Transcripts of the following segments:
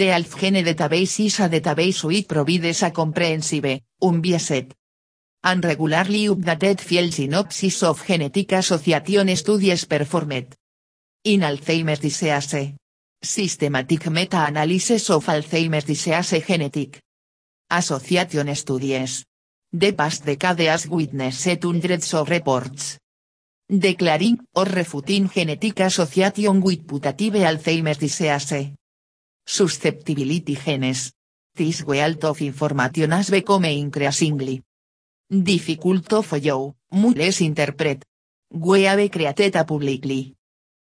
The Alfgene database is a database which provides a comprehensive, unbiased, and regularly updated field synopsis of genetic association studies performed in Alzheimer's disease. Systematic meta-analysis of Alzheimer's disease genetic association studies. The past decade has witnessed hundreds of reports declaring or refuting genetic association with putative Alzheimer's disease. Susceptibility genes. This wealth of information has become increasingly difficult to follow, much interpret. We have created a publicly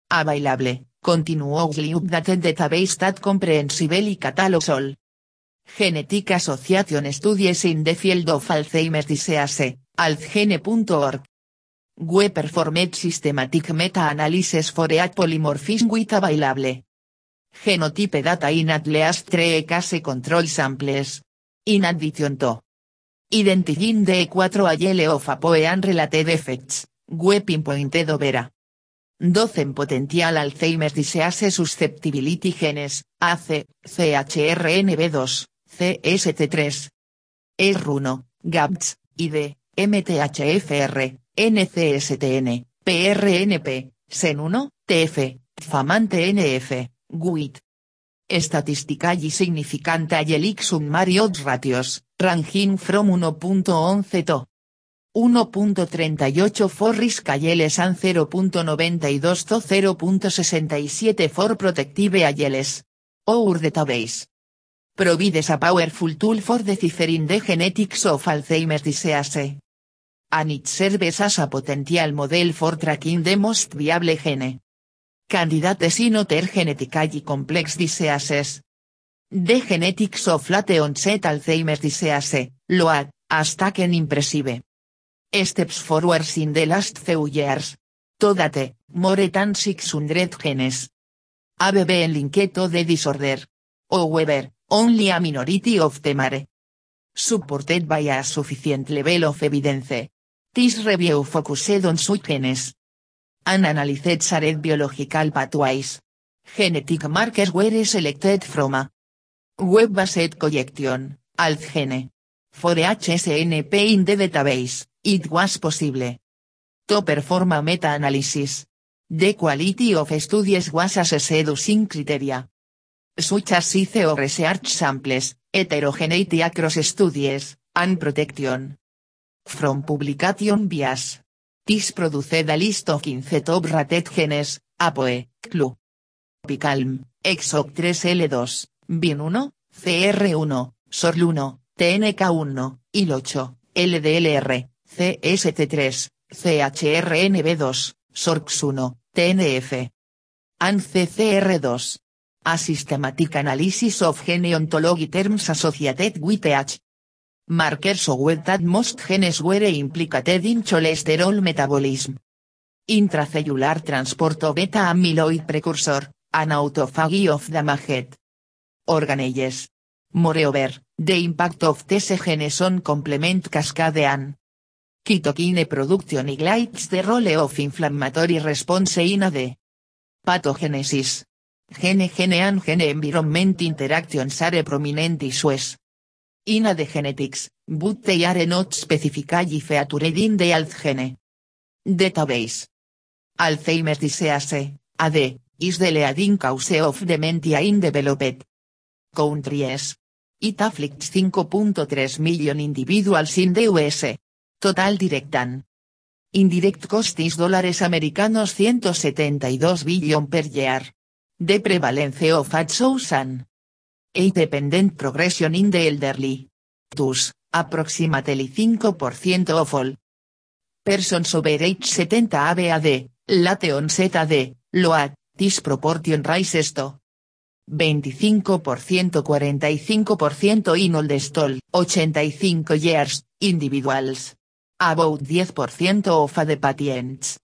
available, continuously updated database that comprehensively catalogs all genetic association studies in the field of Alzheimer's disease, alzgene.org. We performed systematic meta-analysis for a polymorphism with available genotype data in at least three case control samples. In addition to identifying the 4 allele of APOE and related effects, we pinpointed over 12 potential Alzheimer's disease susceptibility genes, AC, CHRNB2, CST3, ER1, GAPS, ID, MTHFR, NCSTN, PRNP, SEN1, TF, FAMANTE NF, GUID. Statistically significant allelic summary odds ratios, ranging from 1.11 to 1.38 for risk alleles and 0.92 to 0.67 for protective alleles. Our database provides a powerful tool for deciphering the genetics of Alzheimer's disease. And it serves as a potential model for tracking the most viable gene candidates in other genetically complex diseases. The genetics of late onset Alzheimer's disease, LOAD, has taken impressive steps forward in the last few years. To date, more than 600 genes have been linked to the disorder. However, only a minority of them are supported by a sufficient level of evidence. This review focused on such genes and analyzed shared biological pathways. Genetic markers were selected from a web-based collection, AlzGene. For HSNP in the database, it was possible to perform a meta-analysis. The quality of studies was assessed using criteria such as of research samples, heterogeneity across studies, and protection from publication bias. This produced a list of 15 top rated genes, APOE, CLU, PICALM, EXOC3L2, BIN1, CR1, SORL1, TNK1, IL8, LDLR, CST3, CHRNB2, SORX1, TNF. AND CCR2. A systematic analysis of gene ontology terms associated with H. Markers showed that most genes were implicated in cholesterol metabolism. Intracellular transport of beta-amyloid precursor, and autophagy of damaged organelles. Moreover, the impact of these genes on complement cascade and cytokine production ignites the role of inflammatory response in the pathogenesis. Gene-gene and gene-environment interactions are prominent issues in the genetics, but they are not specifically featured in the AlzGene database. Alzheimer's disease, AD, is the leading cause of dementia in developed countries. It afflicts 5.3 million individuals in the US. Total direct and indirect cost is dólares americanos 172 billion per year. The prevalence of fat shows an a dependent progression in the elderly. Thus, approximately 5% of all persons over age 70 have AD, late onset AD, LOAD, this proportion rises to 25% 45% in oldest all 85 years, individuals. About 10% of the patients.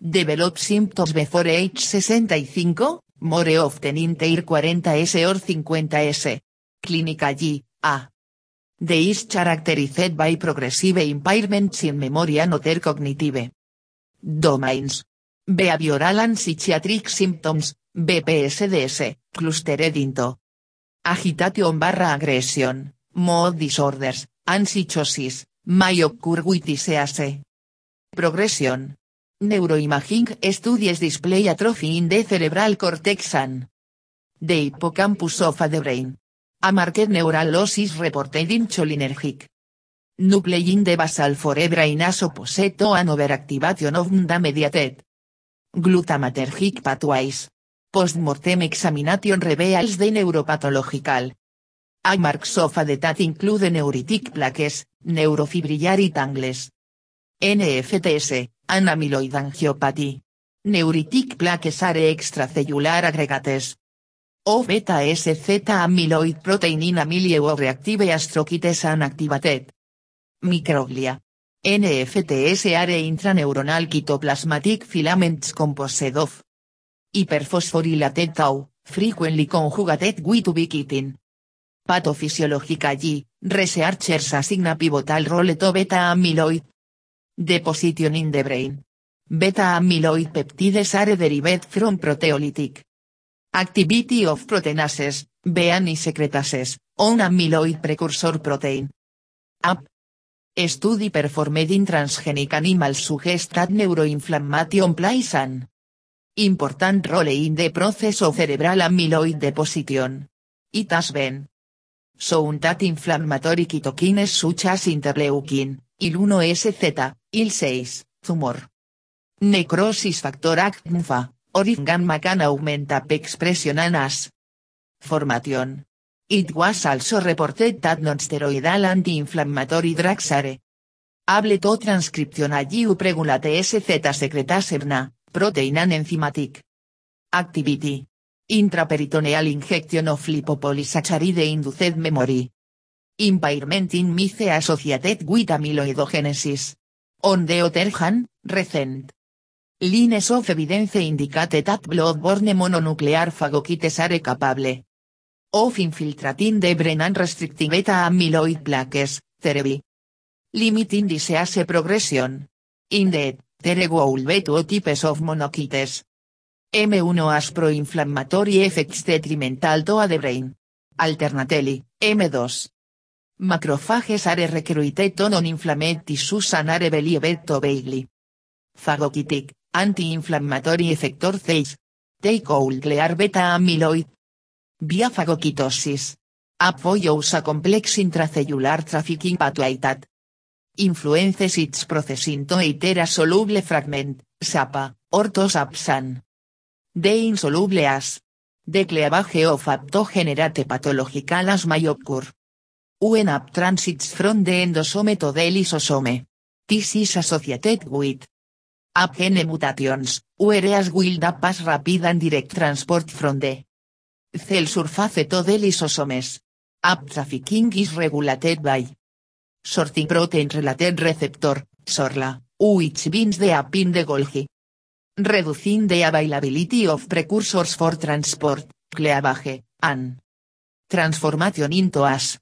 Develop symptoms before age 65, more often in their 40s or 50s. Clinically, a. They is characterized by progressive impairments in memory and other cognitive domains. Behavioral and psychiatric symptoms, BPSDS, clustered into agitation barra aggression, mood disorders, and psychosis, may occur with disease. Progression. Neuroimaging studies display atrophy in the cerebral cortex and the hippocampus of the brain. A marked neural loss is reported in cholinergic. Nuclei in the basal forebrain as opposite to an overactivation of the mediated glutamatergic pathways. Postmortem examination reveals the neuropathological. Marks of the that include neuritic plaques, neurofibrillary tangles, NFTS, an amyloid angiopathy. Neuritic plaques are extracellular aggregates. O beta SZ amyloid protein in amylio reactive astrocytes activated. Microglia. NFTS are intraneuronal cytoplasmatic filaments composed of hyperphosphorylated tau, frequently conjugated with ubiquitin. Pathophysiologically, researchers assign pivotal role to beta amyloid deposition in the brain. Beta amyloid peptides are derived from proteolytic activity of proteinases, bean secretases, on amyloid precursor protein. App. Study performed in transgenic animals suggest that neuroinflammation plays an important role in the process of cerebral amyloid deposition. It has been shown that inflammatory cytokines such as interleukin, IL-1SZ, IL-6, tumor necrosis factor ACTNFA, or gamma can augment expression as formation. It was also reported that non-steroidal anti-inflammatory drugs are able to transcriptionally upregulate SZ secretaserna, protein and enzymatic activity. Intraperitoneal injection of lipopolysaccharide induced memory. Impairment in mice associated with amyloidogenesis. On the other hand, recent lines of evidence indicate that blood-borne mononuclear phagocytes are capable of infiltrating the brain and restricting beta amyloid plaques, thereby limiting disease progression. Indeed, there will be two types of monocytes. M1 has pro-inflammatory effects detrimental to the brain. Alternately, M2. Macrophages are recruited to non-inflamed tissues and are phagocytic, anti-inflammatory effector 6. Take could clear beta amyloid. Via phagocytosis. Apoyos a complex intracellular trafficking pathway that influences its processing to a soluble fragment, SAPA, or to SAPSAN. De insoluble as. De cleavage of apto generate pathological as may occur. When up transits from the endosome to the. This is associated with Up gene mutations, whereas will pass rapid and direct transport from the cell surface to the lysosomes. Up trafficking is regulated by sorting protein related receptor, SORLA, which binds the up in the Golgi reducing the availability of precursors for transport, cleavage, and transformation into as.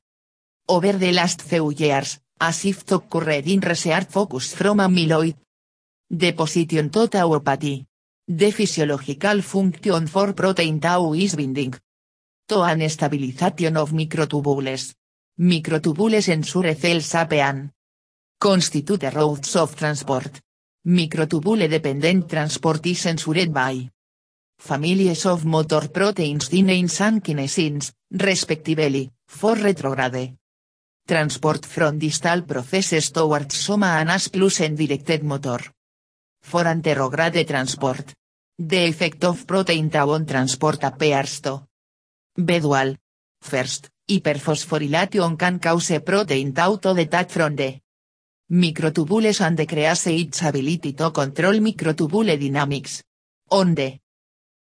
Over the last few years, as if occurred in research focus from amyloid deposition to tauopathy. The physiological function for protein tau is binding to an stabilization of microtubules. Microtubules ensure cell sapean constitute routes of transport. Microtubule dependent transport is censured by families of motor proteins dyneins and kinesins, respectively, for retrograde transport from distal processes towards soma and as plus en directed motor. For anterograde transport. The effect of protein tau on transport appears to be dual. First, hyperphosphorylation can cause protein tau to detach from the Microtubules and decrease its ability to control microtubule dynamics. On the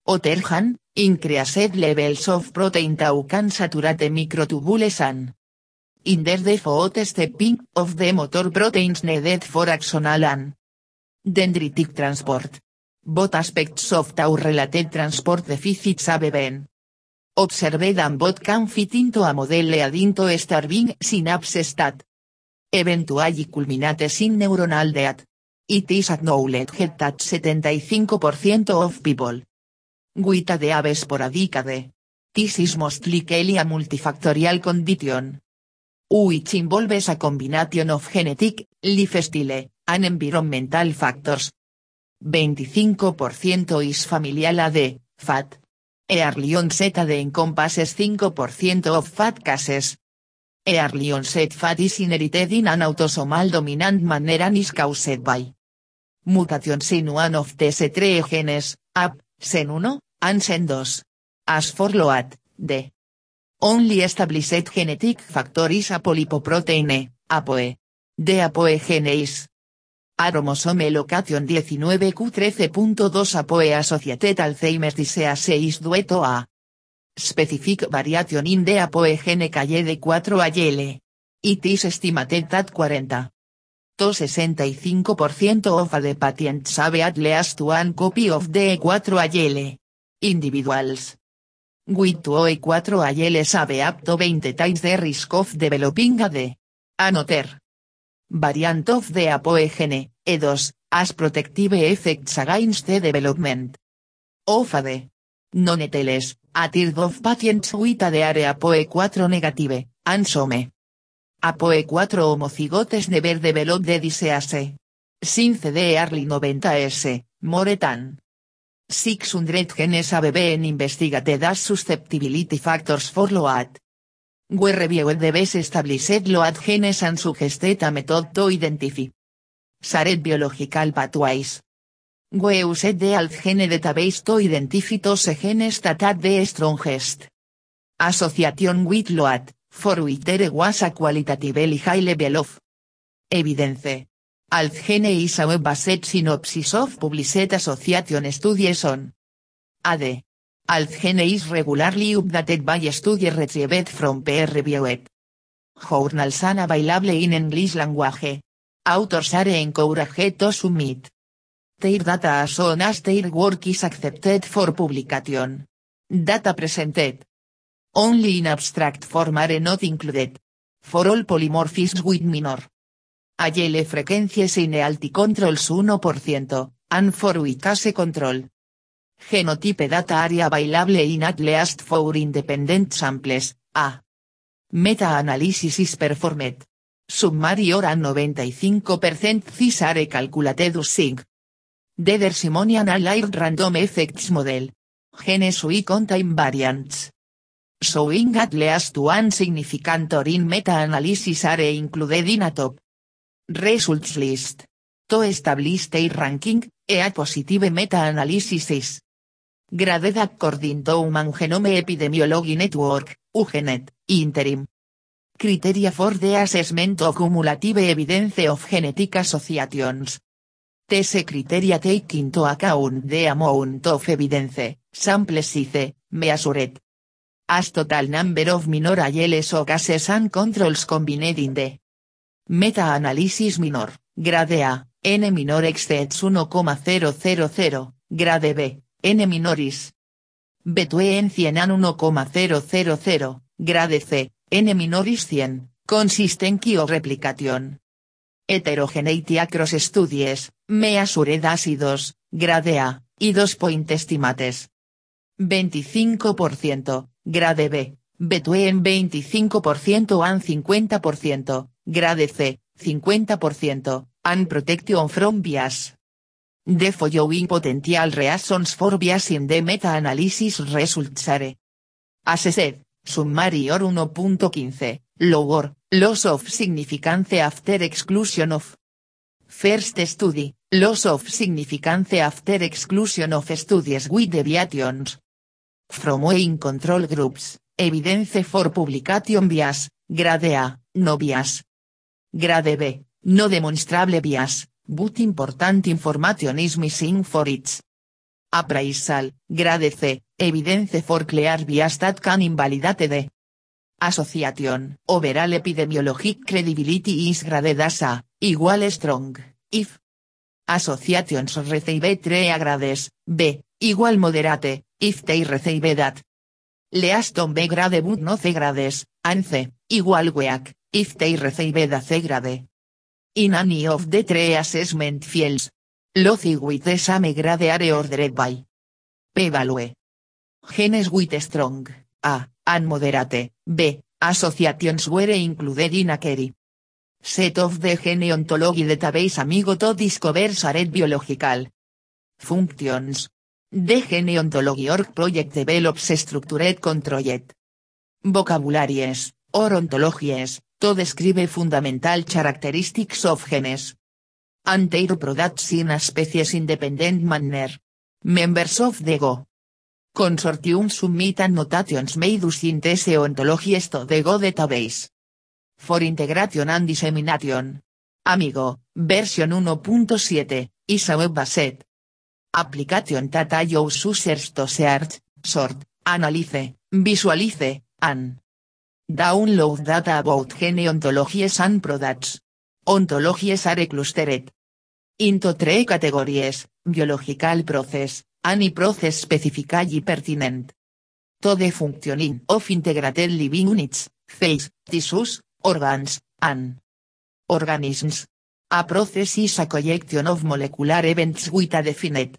other hand, increased levels of protein tau can saturate microtubules and hinder the foot stepping of the motor proteins needed for axonal and dendritic transport. Both aspects of tau-related transport deficits have been observed and both can fit into a model leading into starving synapses that eventually culminates in neuronal death. It is acknowledged that 75% of people with ADHD sporadic AD This is mostly a multifactorial condition. Which involves a combination of genetic, lifestyle, and environmental factors. 25% is familial AD, fat. Early onset AD encompasses 5% of fat cases. Early onset fat is inherited in an autosomal dominant manner and is caused by mutations in one of the three genes, AP, SEN1, and SEN2. As for LOAT, the only established genetic factor is apolipoprotein, APOE. The APOE gene is Aromosome location 19q13.2 APOE associated Alzheimer's disease 6 dueto A. Specific variation in the APOE gene de 4 AL. It is estimated that 40 to 65% of the patients have at least one copy of the E4 AL. Individuals. With 2 E4 ALs have up to 20 times the risk of developing AD. Another. Variant of the APOE gene, E2, as protective effects against the development of AD. Non-ETLs, a third of patients with AD are APOE4 negative, and some. APOE4 homozigotes never developed the disease. Since the early 90s, more than 600 genes have been investigated as susceptibility factors for LOAT. We reviewed the best established LOAT genes and suggested a method to identify shared biological pathways. We used the ALTgene database to identify those genes that are the strongest association with LOAT, for which there was a qualitatively high level of evidence. ALTgene is a web-based synopsis of published association studies on AD. ALTgene is regularly updated by studies retrieved from peer-reviewed journals and available in English language. Authors are encouraged to submit their data as soon as their work is accepted for publication. Data presented only in abstract form are not included. For all polymorphisms with minor AL frequencies in healthy controls 1%, and for case control. Genotype data are available in at least four independent samples, a. Meta-analysis is performed. Summary or 95% these are calculated using. The Dersimonian Allied Random Effects Model. Genes we contain variants showing at least one significant or in meta-analysis are included in a top results list. To establish their ranking, a positive meta-analysis is graded according to Human Genome Epidemiology Network, UGENET, interim. Criteria for the assessment of cumulative evidence of genetic associations. These criteria take into account the amount of evidence, sample size, measured, as total number of minor alleles o cases and controls combined in the meta-analysis minor, grade A, n minor exceeds 1,000, grade B, n minoris. Between 100 and 1,000, grade C, n minoris 100, consistency o replication. Heterogeneity across studies, measured ácidos, grade A, y 2 point estimates. 25%, grade B, between 25% and 50%, grade C, 50%, and protection from bias. The following potential reasons for bias in the meta-analysis results are. Assessed, summary or 1.15, lower, loss of significance after exclusion of. First study, loss of significance after exclusion of studies with deviations. From weighing control groups, evidence for publication bias, grade A, no bias. Grade B, no demonstrable bias, but important information is missing for its appraisal, grade C, evidence for clear bias that can invalidate the association. Overall epidemiologic credibility is graded as A, igual strong, if associations receive 3 grades, B, igual moderate, if they receive that. Leaston B grade but no C grades, and C, igual weak, if they receive a grade. In any of the three assessment fields. Loci with the same grade are ordered by. P value. Genes with strong, A. An moderate, B. Associations were included in a query. Set of the gene ontology database amigo to discover saret biological. Functions. The gene ontology org project develops structured controlled. Vocabularies, or ontologies, to describe fundamental characteristics of genes. And their products in a species independent manner. Members of the Go. Consortium submit annotations made using these ontologies to the Go database. For integration and dissemination. Amigo, version 1.7, is a web-based application that allows users to search, sort, analyze, visualize, and download data about gene ontologies and products. Ontologies are clustered into three categories, biological process, any process specifically pertinent. To the functioning of integrated living units, cells, tissues, organs, and organisms. A process is a collection of molecular events with a definite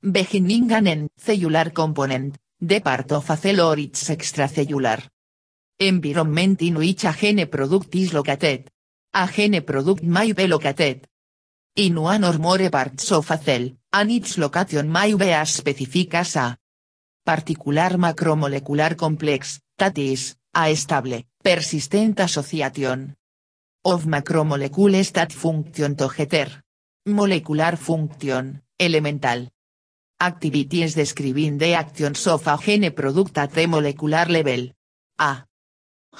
beginning and end cellular component, the part of or its extracellular environment in which a gene product is located. A gene product may be located in one or more parts of a cell, and its location may be as specific as a particular macromolecular complex, that is, a stable, persistent association of macromolecules that function together. Molecular function, elemental. Activities describing the actions of a gene product at the molecular level. A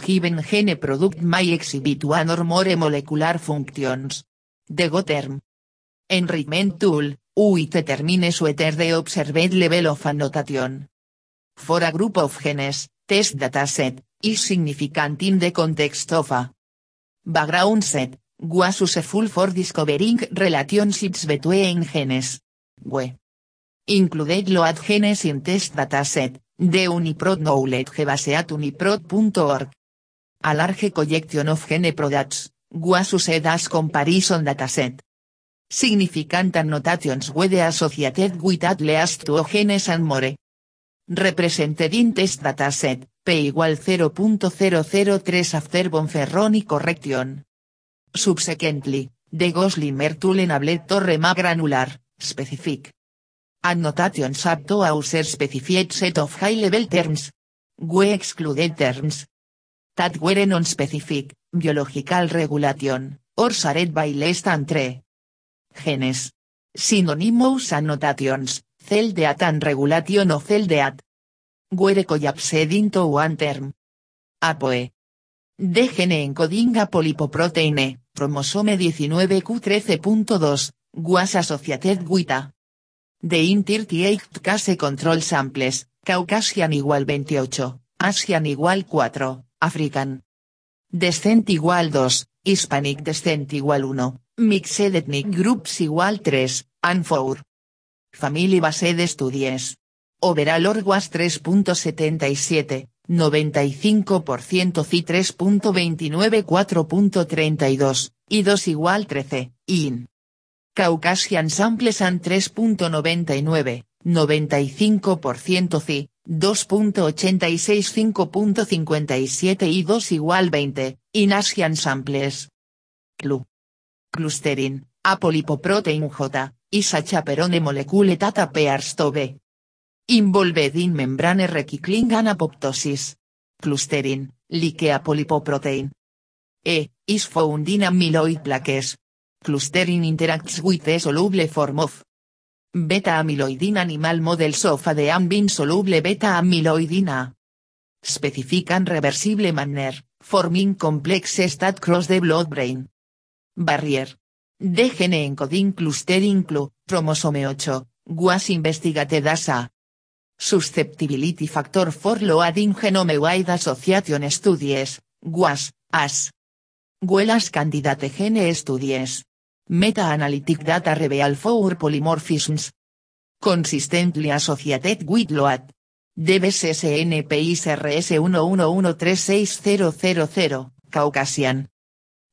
given gene product may exhibit one or more molecular functions. The Go term. Enrichment tool, UIT determines whether the observed level of annotation. For a group of genes, test dataset, is significant in the context of a background set, was useful for discovering relationships between genes. We included load genes in test dataset, the Uniprot knowledge base at uniprot.org. A large collection of gene products, was used as comparison dataset. Significant annotations were associated with at least two genes and more. Represented in test dataset, p igual 0.003 after Bonferroni correction. Subsequently, the Goslimer tool enabled to granular, specific. Annotations up to user specified set of high-level terms. We excluded terms, that were non-specific, biological regulation, or shared by less than genes. Synonymous annotations, cell death and regulation of cell death. Were collapsed one term. APOE. De gene encoding a polipoproteine, chromosome 19q13.2, was associated with a. The in 38 case control samples, Caucasian igual 28, Asian igual 4, African. Descent igual 2, Hispanic descent igual 1, Mixed ethnic groups igual 3, and 4. Family based studies. Overall or was 3.77, 95% y 3.29 4.32, y 2 igual 13, in. Caucasian samples and 3.99, 95% ci, 2.86 5.57 y 2 igual 20, in Asian samples. Clu. Clustering, a polipoprotein J, is a chaperone molecule that appears involved in membrane recycling and apoptosis. Clustering, like a polipoprotein. E, is found in amyloid plaques. Clustering interacts with a soluble form of beta-amyloid animal models of a de ambin soluble beta-amyloid in a specific and reversible manner, forming complexes that cross the blood-brain barrier. De gene encoding clustering clu, chromosome 8, was investigated as a susceptibility factor for loading genome-wide association studies, was, as well as candidate gene studies. Meta-analytic data reveal for polymorphisms. Consistently associated with LOAD. DBSSNPIS RS 111360000, Caucasian.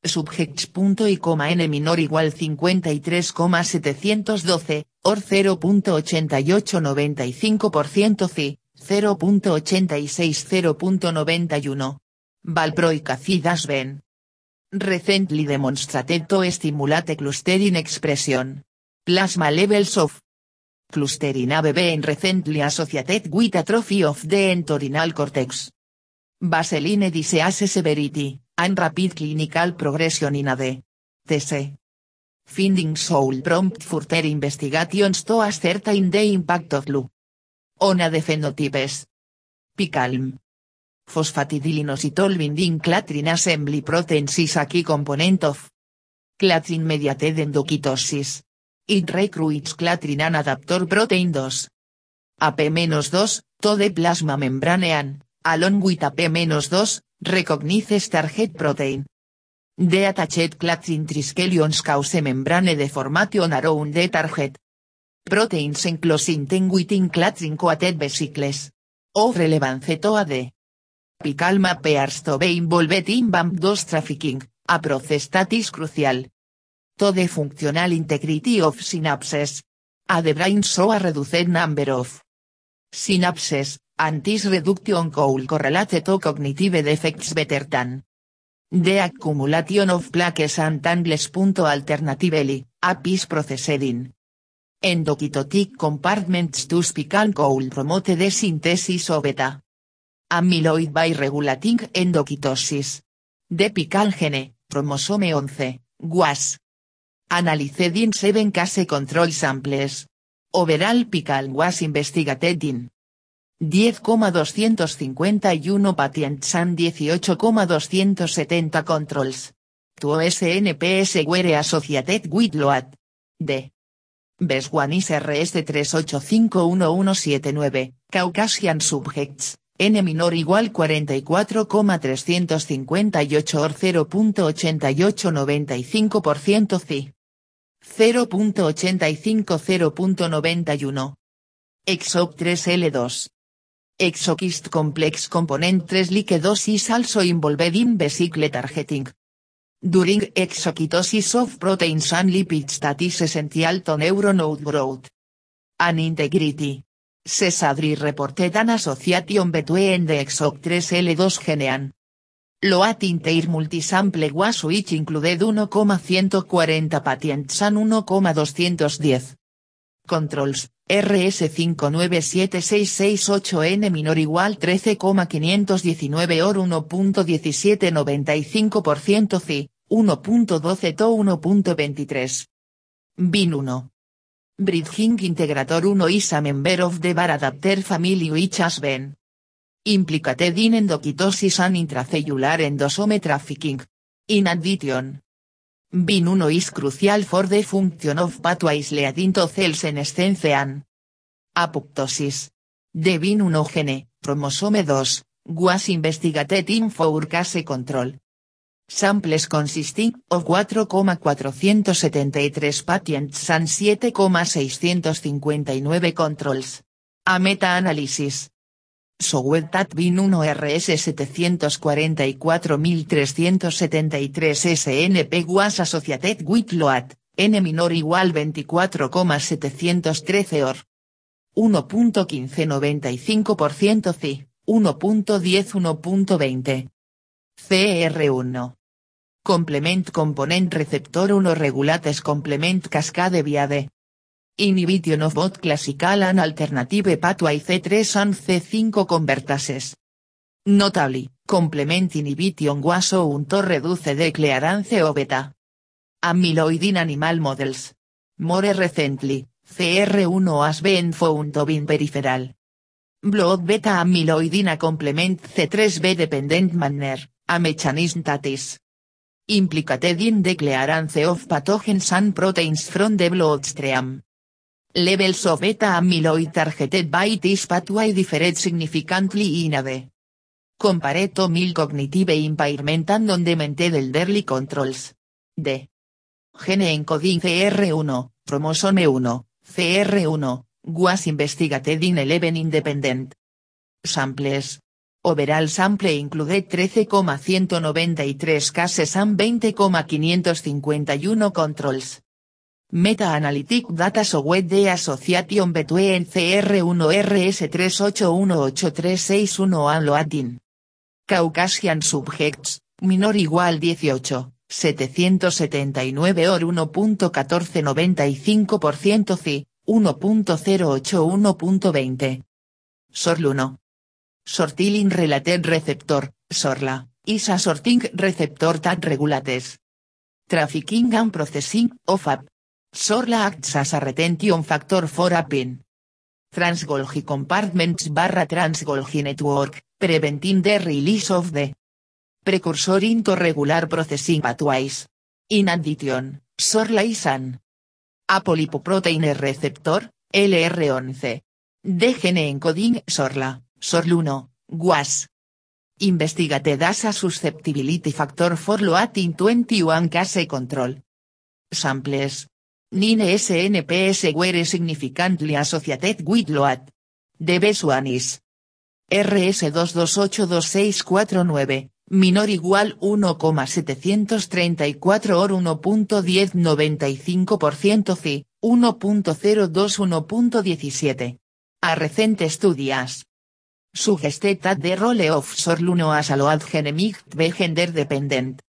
Subjects. y n minor igual 53,712, or 0.8895% ci, 0.86-0.91. Valproic acid has been recently demonstrated to stimulate clustering expression. Plasma levels of clustering have been recently associated with atrophy of the entorhinal cortex. Vaseline disease severity, and rapid clinical progression in AD. TC. Findings soul prompt further investigations to ascertain the impact of LU. On AD phenotypes. Picalm. Phosphatidylinosytol binding clathrin assembly protein is a key component of clathrin mediated endocytosis. It recruits clathrin and adaptor protein 2. AP-2, to the plasma membrane along with AP-2, recognizes target protein. The attached clathrin triskelions cause membrane deformation around the target. Proteins enclosing within clathrin coated vesicles. Of relevance to AD. Picalma appears to be involved in BAMP2 trafficking, a process that crucial. To the functional integrity of synapses. A the brain so a reduced number of synapses, and this reduction could correlate to cognitive defects better than the accumulation of plaques and tangles. Alternatively, a piece processing endocytotic compartments to spical could promote the synthesis of beta amyloid by regulating endocytosis. De pical gene, chromosome 11, was analyzed in 7 case control samples. Overall pical was investigated in 10,251 patients and 18,270 controls. Tu SNPS were associated with LOAT. D. Best one is RS 3851179, Caucasian subjects. N menor igual 44,358 or 0.8895% C. 0.85 0.91. Exoc 3L2. Exokist complex component 3 liquedosis also involved in vesicle targeting. During exocytosis of proteins and lipids that is essential to neuronode growth. and integrity. Sesadri reported an association between the EXOC3L2 genean. Loat inteir multisample was which included 1,140 patients and 1,210. Controls, RS597668N minor igual 13,519 or 1.1795% CI, 1.12 to 1.23. BIN 1. Bridging Integrator 1 is a member of the bar adapter family which has been implicated in endocytosis and intracellular endosome trafficking. In addition, BIN1 is crucial for the function of pathways leading to cell senescence and apoptosis. The BIN1 gene, chromosome 2, was investigated in for case control. Samples consisting of 4,473 patients and 7,659 controls. A meta-análisis. Showed that BIN1 RS 744373 SNP was associated with LOAT, N minor igual 24,713 or 1.1595% CI, 1.10 1.20. CR1. Complement component receptor 1 regulates complement cascade viade. Inhibition of both classical and alternative pathway C3 and C5 convertases. Notably, complement inhibition was shown to reduce the clearance of beta amyloid in animal models. More recently, CR1 has been found to be peripheral. Blood beta amyloid in complement C3b dependent manner a mechanism implicated in the clearance of pathogens and proteins from the bloodstream. Levels of beta amyloid targeted by this pathway differ significantly in AD. Compared to mild cognitive impairment and on-demented elderly controls. D. Gene encoding CR1, chromosome 1, CR1, was investigated in 11 independent samples. Overall sample include 13,193 cases and 20,551 controls. Meta-Analytic Data Web de Association Between CR1RS38183661 and. Caucasian Subjects, minor igual 18, 779 or 1.1495% CI, 1.081.20. SORL1. Sortilin Related Receptor, SORLA, ISA Sorting Receptor Tag Regulates. Trafficking and Processing, OFAP. SORLA acts as a retention factor for APIN. Transgolgi compartments barra Transgolgi network, preventing the release of the precursor into regular processing pathways. In addition, SORLA is an apolipoprotein receptor, LR11. DGN encoding SORLA, SORL1, GUAS. Investigated as a susceptibility factor for loating 21 case control. Samples. Nine SNPS were significantly associated with load. The best one is RS2282649, minor igual 1,734 or 1.1095% CI, 1.021.17. A recent studies. Suggested that the role of SORL1 as a load gender dependent.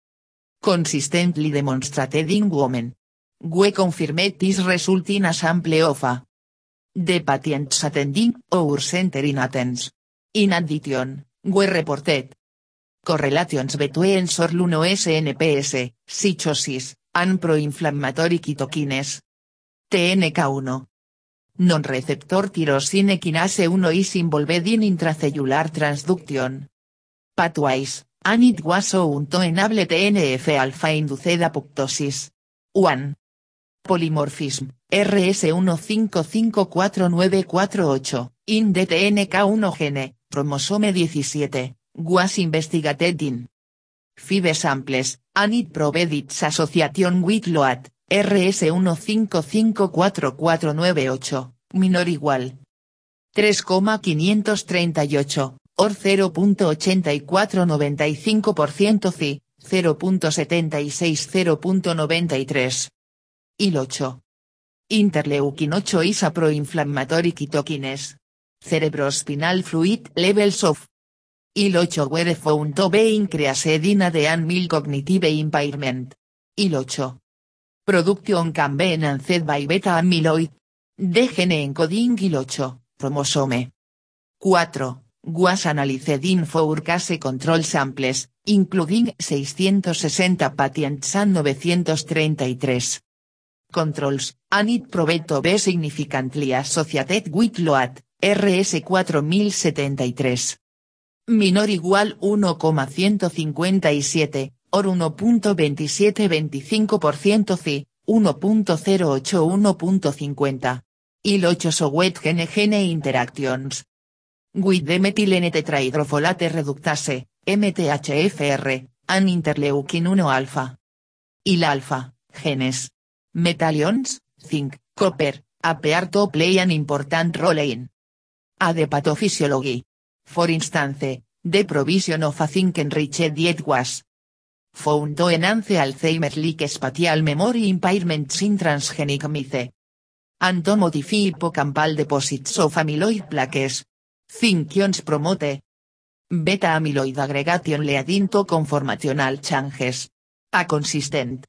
Consistently demonstrated in women. We confirmed this result in a sample of a the patients attending our center in Athens. In addition, we reported correlations between SORL1 SNPS, psychosis, and pro-inflammatory cytokines. TNK1. Non-receptor tyrosine kinase 1 is involved in intracellular transduction. Pathways, and it was shown to enable TNF-alpha induced apoptosis. 1. Polymorphism, RS155498, in the TNK1 gene, chromosome 17, was investigated in 5 samples, and association with load, RS155498, minor igual 3,538, or 0.8495% CI, 0.76 0.93. IL-8. Interleukin 8 is a pro-inflammatory cytokines. Cerebrospinal fluid levels of IL-8 were found to be increased in mild cognitive impairment. IL-8. Production can be enhanced by beta amyloid. The gene encoding IL-8, chromosome 4, was analyzed in 4 case control samples, including 660 patients and 933 controls, and it proved to significantly associated with load, RS 4073. Minor igual 1,157, or 1.2725% CI, 1.081.50. IL-8 Sowet gene gene interactions. With the methylene tetrahydrofolate reductase, MTHFR, and interleukin 1 alpha. IL-alpha, genes. Metallions, zinc, copper, appear to play an important role in a the pathophysiology. For instance, the provision of a zinc enriched diet was found to enhance Alzheimer-like spatial memory impairments in transgenic mice. And to modify hippocampal deposits of amyloid plaques. Zinc ions promote beta amyloid aggregation leading to conformational changes. A consistent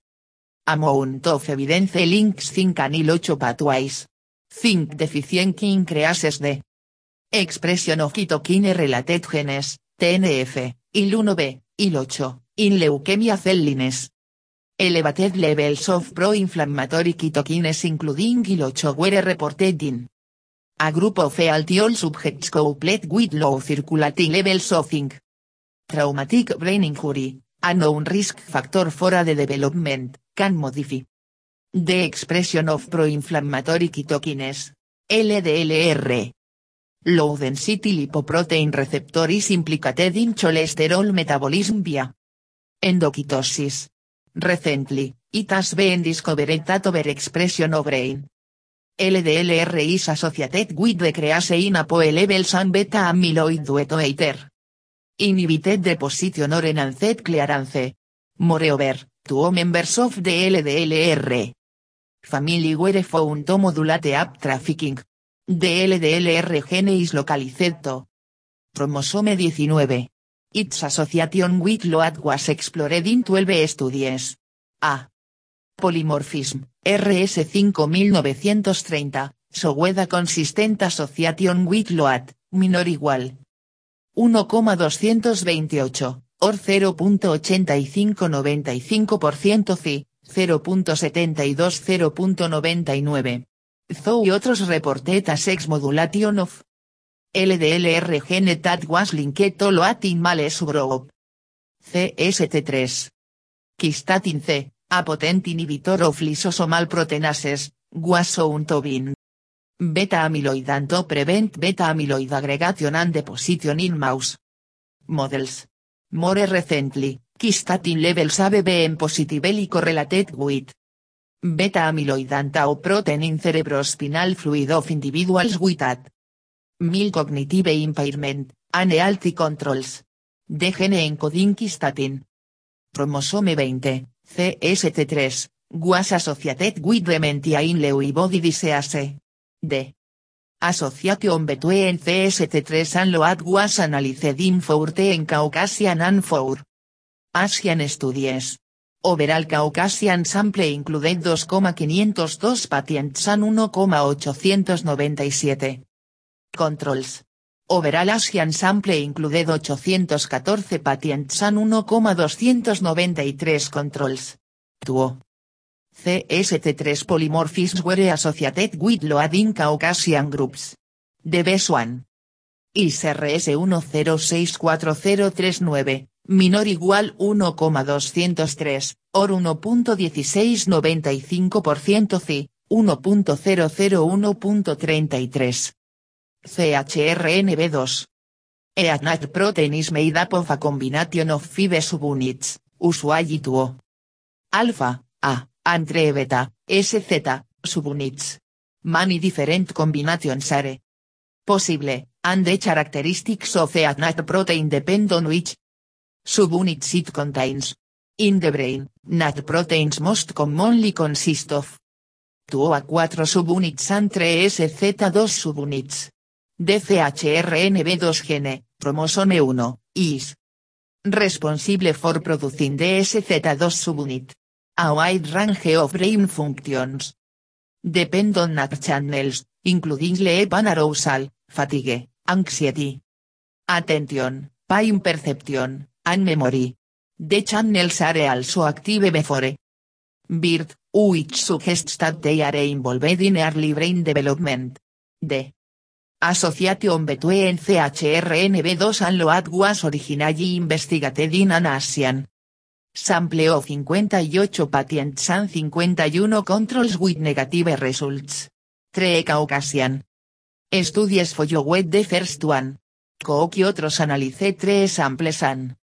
amount of evidence links zinc and IL-8 pathways. Zinc deficiency increases the expression of cytokine related genes, TNF, IL-1B, IL-8, in leukemia cell. Elevated levels of pro-inflammatory cytokines including IL-8 were reported in a group of healthy subjects coupled with low circulating levels of zinc. Traumatic brain injury, a known risk factor for the development, can modify the expression of pro-inflammatory cytokines, LDLR. Low density lipoprotein receptor is implicated in cholesterol metabolism via endocytosis. Recently, it has been discovered that overexpression of brain LDLR is associated with decrease in ApoE levels and beta amyloid duetoater. Inhibited deposition or enhanced clearance. Moreover, two members of the LDLR family were found to modulate app trafficking. DLDLR gene is localized to. Chromosome 19. Its association with load was explored in 12 studies. A. Polymorphism, RS 5930, Soweda consistent association with load, minor igual. 1,228, or 0.8595% C, 0.72 0.99. Though y otros reported a sex modulation of LDLR gene that was linked to load in male subgroup. CST3. Kistatin C, a potent inhibitor of lysosomal proteinases, was shown to bind. Beta amyloid prevent beta amyloid aggregation and deposition in mouse models. More recently, kistatin levels have been positively correlated with beta amyloid and tau protein in cerebrospinal fluid of individuals with at mild cognitive impairment, and healthy controls. De gene encoding kistatin. Chromosome 20, CST3, was associated with dementia in Lewy body disease. D. Association between CST3 and load was analyzed in 14 Caucasian and 4 Asian studies. Overall Caucasian sample included 2,502 patients and 1,897 controls. Overall Asian sample included 814 patients and 1,293 controls. 2. CST3 polymorphisms were associated with load in Caucasian groups. The best one. ISRS 106439, minor igual 1,203, or 1.1695% C, 1.001.33. CHRNB2. EATNAT protein is made up of a combination of five subunits, usually 2 Alpha, A, and 3 beta, SZ, subunits. Many different combinations are possible, and the characteristics of the ATNAT protein depend on which subunits it contains. In the brain, NAT proteins most commonly consist of 2 a 4 subunits and 3 SZ2 subunits. DCHRNB2 gene, chromosome 1, is responsible for producing the SZ2 subunit. A wide range of brain functions depend on NAT channels, including sleep and arousal, fatigue, anxiety, attention, pain perception, and memory. The channels are also active before birth, which suggests that they are involved in early brain development. The association between CHRNB2 and LOAD was originally investigated in an Asian sample of 58 patients and 51 controls with negative results. 3 Caucasian Studies followed the first one. Cook y otros analicé 3 samples and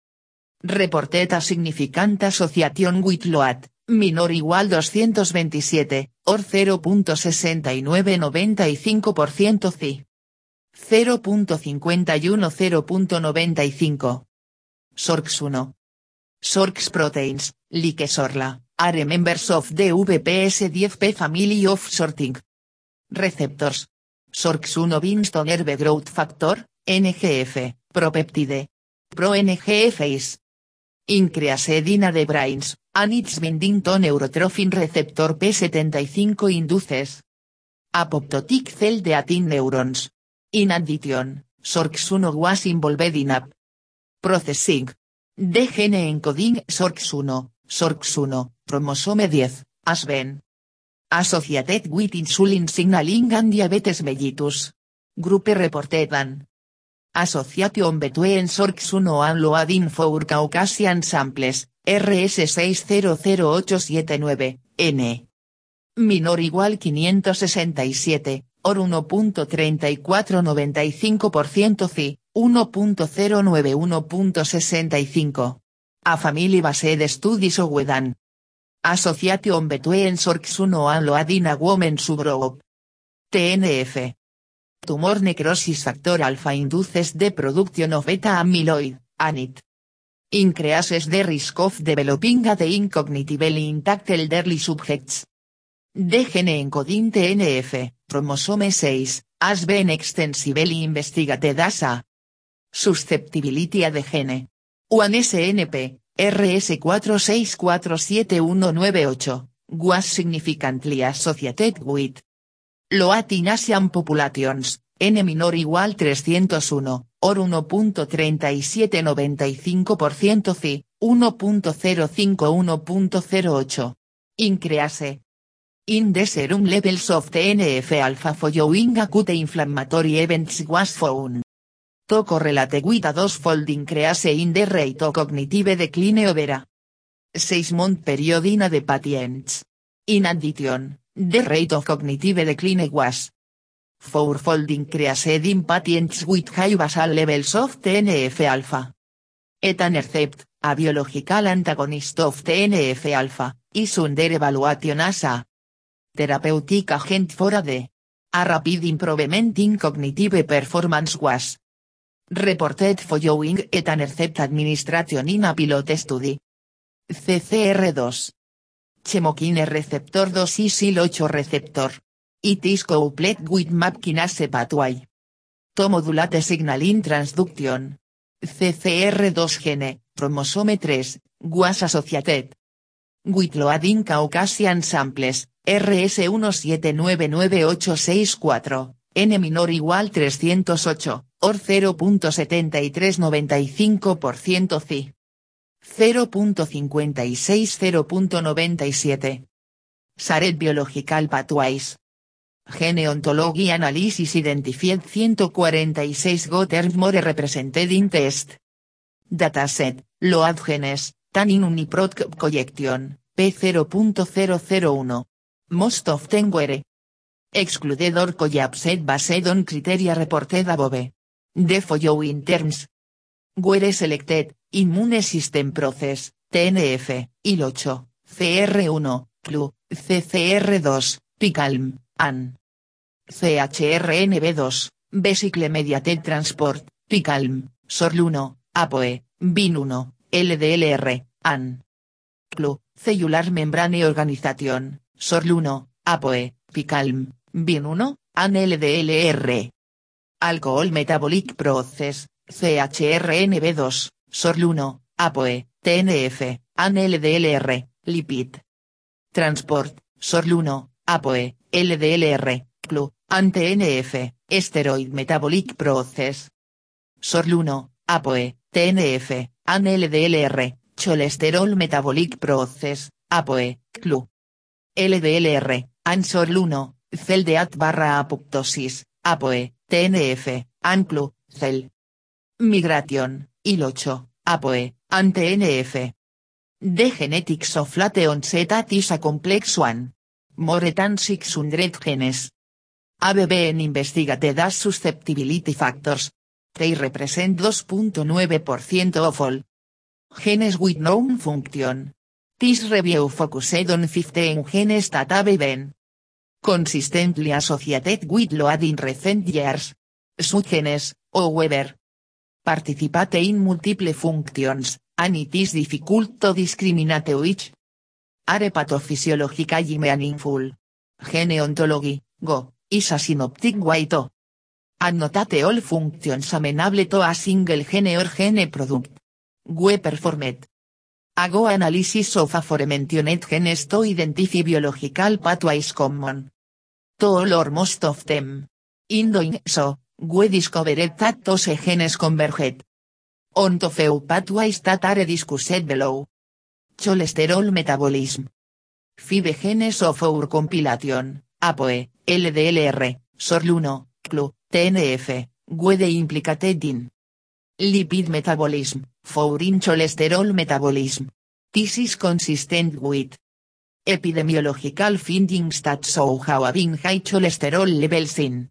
reported a significant association with LOAD, minor igual 227, or 0.6995% C. 0.51 0.95. SORX 1. SORX proteins, like SORLA, are members of the VPS10P family of sorting receptors. SORX1 binds to nerve growth factor, NGF, propeptide. Pro-NGF is increased in the brains, and its binding neurotrophin receptor P75 induces apoptotic cell death neurons. In addition, SORX1 was involved in app processing. De gene encoding SORX1, SORX1, chromosome 10, has been associated with insulin signaling and diabetes mellitus. Group reported an association between SORX1 and load in four Caucasian samples, RS600879, N. Minor igual 567, or 1.3495% C, 1.091.65. A family based studies Wedan. Association between SORX1 and Loadina Women subgroup. TNF. Tumor necrosis factor alpha induces the production of beta amyloid, ANIT. Increases the risk of developing a the incognitively intact elderly subjects. De gene encoding TNF, cromosome 6, has been extensively investigated as a susceptibility de gene. 1 SNP, RS4647198, was significantly associated with Latin Asian populations, N minor igual 301, or 1.3795% Ci, 1.05-1.08. Increase. In the serum levels of TNF alpha following acute inflammatory events was found. To correlate with a dose-fold increase in the rate of cognitive decline over 6-month period in the patients. In addition, the rate of cognitive decline was fourfold increased in patients with high basal levels of TNF-alpha. Etanercept, a biological antagonist of TNF-alpha, is under evaluation as a therapeutic agent for AD. A rapid improvement in cognitive performance was reported following etanercept administration in a pilot study. CCR2. Chemokine receptor 2 y SIL8 receptor. It is coupled with MAP kinase pathway. To modulate signaling transduction. CCR2 gene, chromosome 3, was associated. With loading Caucasian samples, RS1799864, N minor igual 308, or 0.7395% Ci. 0.56-0.97. Saret Biological Pathways. Gene Ontology Analysis Identified 146 Got more represented in test. Dataset, Load Genes, Tannin Uniprot Collection, P0.001. Most often were excluded or collapsed based on criteria reported above. The following terms were selected, Immune System Process, TNF, IL8, CR1, CLU, CCR2, PICALM, AN. CHRNB2, Vesicle Mediated Transport, PICALM, SORL1, APOE, BIN1, LDLR, AN. CLU, Cellular Membrane Organization, SORL1, APOE, PICALM, BIN1, AN LDLR. Alcohol Metabolic Process, CHRNB2, SORL1, APOE, TNF, ANLDLR, Lipid. Transport, SORL1, APOE, LDLR, CLU, ANTNF, Steroid Metabolic Process. SORL1, APOE, TNF, ANLDLR, Cholesterol Metabolic Process, APOE, CLU. LDLR, ANSORL1, Cell Death barra apoptosis, APOE, TNF, ANCLU, Cell. Migration, IL8, APOE, ANTE-NF. The genetics of late onset is a complex one. More than 600 genes. have been investigated as susceptibility factors. They represent 2.9% of all genes with known function. This review focused on 15 genes that have consistently associated with load in recent years. Some genes, however, participate in multiple functions, and it is difficult to discriminate which are pathophysiologically meaningful. Gene ontology, Go, is a synoptic way to annotate all functions amenable to a single gene or gene product. We performed a Go analysis of aforementioned genes to identify biological pathways common to all or most of them. In doing so, we discovered that those genes converged. On to few pathways that are discussed below. Cholesterol metabolism. Five genes of our compilation, APOE, LDLR, SORL1, CLU, TNF, were implicated in lipid metabolism, for in cholesterol metabolism. This is consistent with epidemiological findings that show how having high cholesterol levels in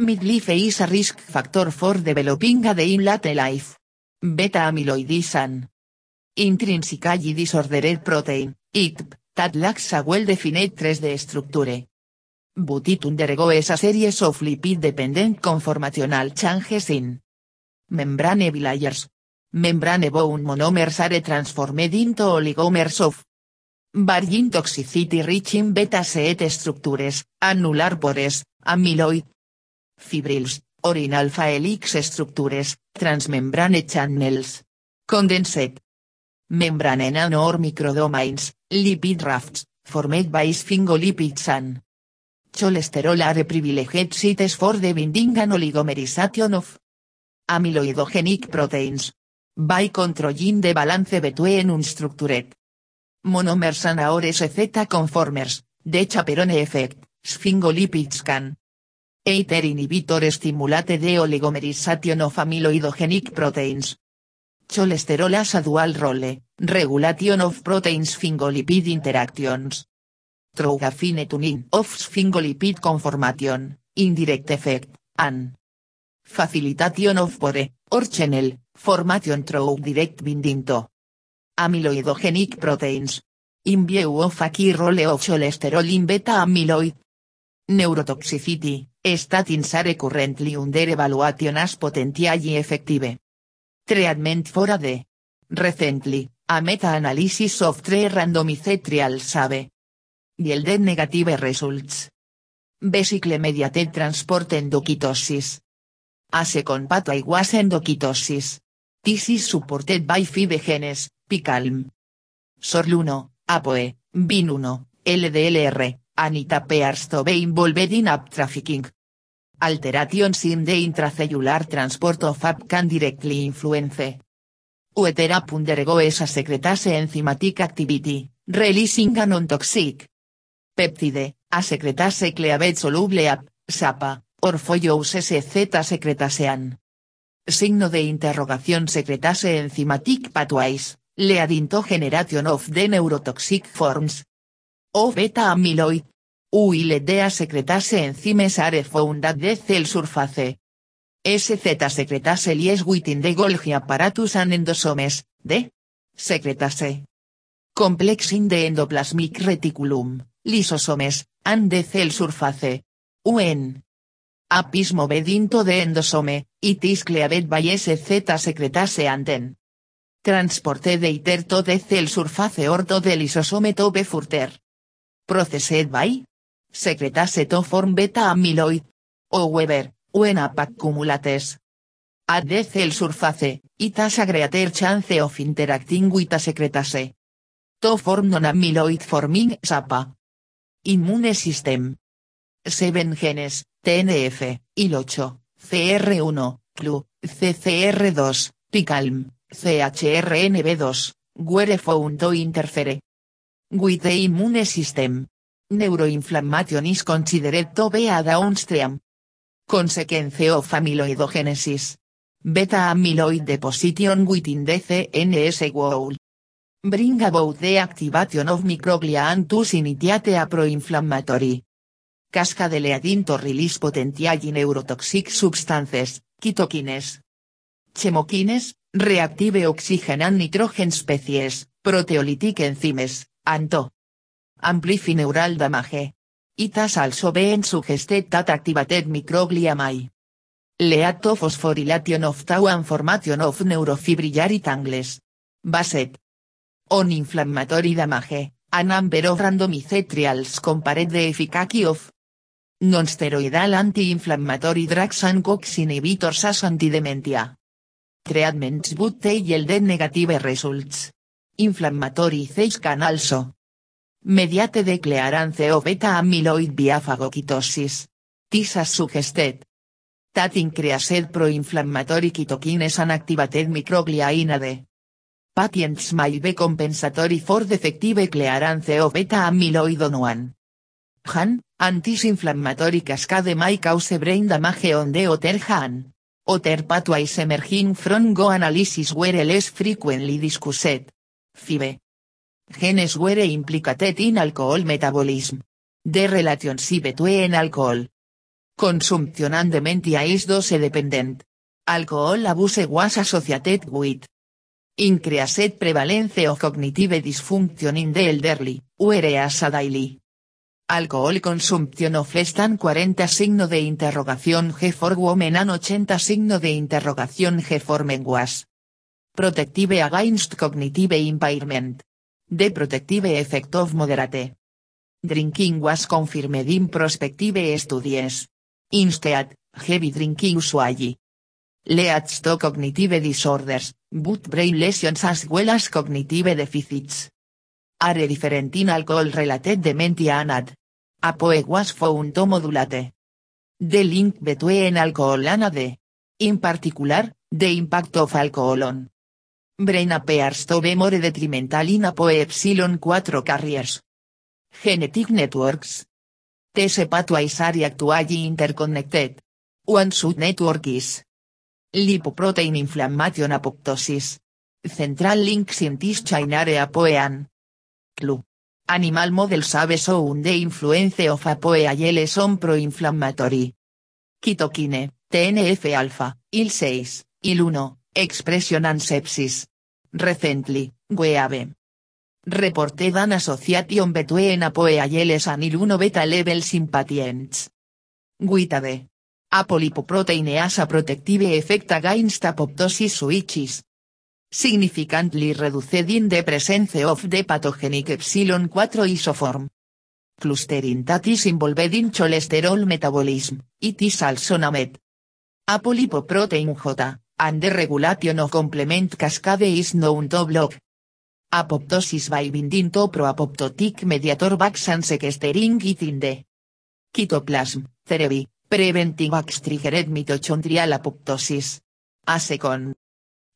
Midlife is a risk factor for developing a in late life. Beta amyloid is an intrinsically disordered protein, ITP, that lacks a well-defined 3D structure. But it undergoes a series of lipid-dependent conformational changes in membrane bilayers. Membrane bone monomers are transformed into oligomers of Bargin toxicity rich in beta set structures, annular pores, amyloid. Fibrils, orin alpha helix structures, transmembrane channels. Condensate. Membrane nano or microdomains, lipid rafts, formed by sphingolipids and cholesterol are privileged sites for the binding and oligomerization of amyloidogenic proteins. By controlling the balance between unstructured monomers and or SZ conformers, the chaperone effect, sphingolipids can Eiter inhibitor stimulate the oligomerization of amyloidogenic proteins. Cholesterol as a dual role, regulation of proteins sphingolipid interactions. Trougafine tuning of sphingolipid conformation, indirect effect, and facilitation of pore, or channel, formation through direct binding to amyloidogenic proteins. In view of a key role of cholesterol in beta amyloid. Neurotoxicity, statins are currently under evaluation as potentially effective. Treatment for AD. Recently, a meta-analysis of three randomized trials have yielded negative results. Vesicle mediated transport endocytosis. A second pathway was endocytosis. This is supported by five genes, PICALM. SORL1, APOE, BIN1, LDLR, Anita pears to be involved in app trafficking. Alterations in the intracellular transport of app can directly influence Uetera undergo esa secretase enzymatic activity, releasing a non-toxic peptide, a secretase cleavage soluble app, SAPA, or followus SZ secretasean. Signo de interrogación secretase enzymatic pathways, leadinto generation of the neurotoxic forms, o beta amyloid. Uiledea secretase enzymes are found at the cell surface. SZ secretase lies within the Golgi apparatus and endosomes, d. Secretase. Complex in the endoplasmic reticulum, lysosomes, and the cell surface. UN. Apis moved into the endosome, it is cleaved by SZ secretase and then transported either to the cell surface or to the lysosome to be further processed by secretase to form beta amyloid. However, when APAC cumulates at the cell surface, it has a greater chance of interacting with secretase to form non-amyloid forming SAPA. Immune System. 7 genes, TNF, IL8, CR1, CLU, CCR2, PICALM, CHRNB2, were interfere with the immune system. Neuroinflammation is considered to be a downstream consequence of amyloidogenesis. Beta amyloid deposition within the CNS wall. Bring about the activation of microglia and to initiate a pro-inflammatory cascade leading to release potentially neurotoxic substances, cytokines, chemokines, reactive oxygen and nitrogen species, proteolytic enzymes, anto. Amplify neural damage. It has also been suggested that activated microglia may lead phosphorylation of tau and formation of neurofibrillary tangles. Based on inflammatory damage, a number of randomized trials compared the efficacy of non-steroidal anti-inflammatory drugs and COX inhibitors as antidementia treatments they yielded negative results. Inflammatory phase can also mediate the clearance of beta amyloid via phagocytosis. This suggested that increased pro-inflammatory cytokines and activated microglia in AD. Patients may be compensatory for defective clearance of beta amyloid on one. Han, anti-inflammatory cascade may cause brain damage on the other hand. Other pathways emerging from go analysis were less frequently discussed. 5. Genes were implicated in alcohol metabolism. The relationship between alcohol consumption and dementia is dose dependent. Alcohol abuse was associated with increased prevalence of cognitive dysfunction in the elderly, whereas a daily alcohol consumption of less than 40 signo de interrogación G for women and 80 signo de interrogación G for men was protective against cognitive impairment. The protective effect of moderate drinking was confirmed in prospective studies. Instead, heavy drinking usually leads to cognitive disorders, but brain lesions as well as cognitive deficits. Are different in alcohol-related dementia and APOE was found to modulate the link between alcohol and. In particular, the impact of alcohol on brain appears to be more detrimental in APOE epsilon 4 carriers. Genetic networks. These pathways are actually interconnected. One such network is lipoprotein inflammation apoptosis. Central links in this chain are APOE and CLU. Animal models have shown the influence of APOE on pro-inflammatory Kitokine, TNF-alpha, IL-6, IL-1, expression and sepsis. Recently, we have reported an association between APOE and IL-1 beta levels in patients. With AD. Apolipoprotein has a protective effect against apoptosis which is significantly reduced in the presence of the pathogenic epsilon 4 isoform. Clustering that is involved in cholesterol metabolism, it is also named apolipoprotein J, and the regulation of complement cascade is known to block apoptosis by binding to proapoptotic mediator and sequestering it in the cytoplasm, cerebi, preventing triggered mitochondrial apoptosis. A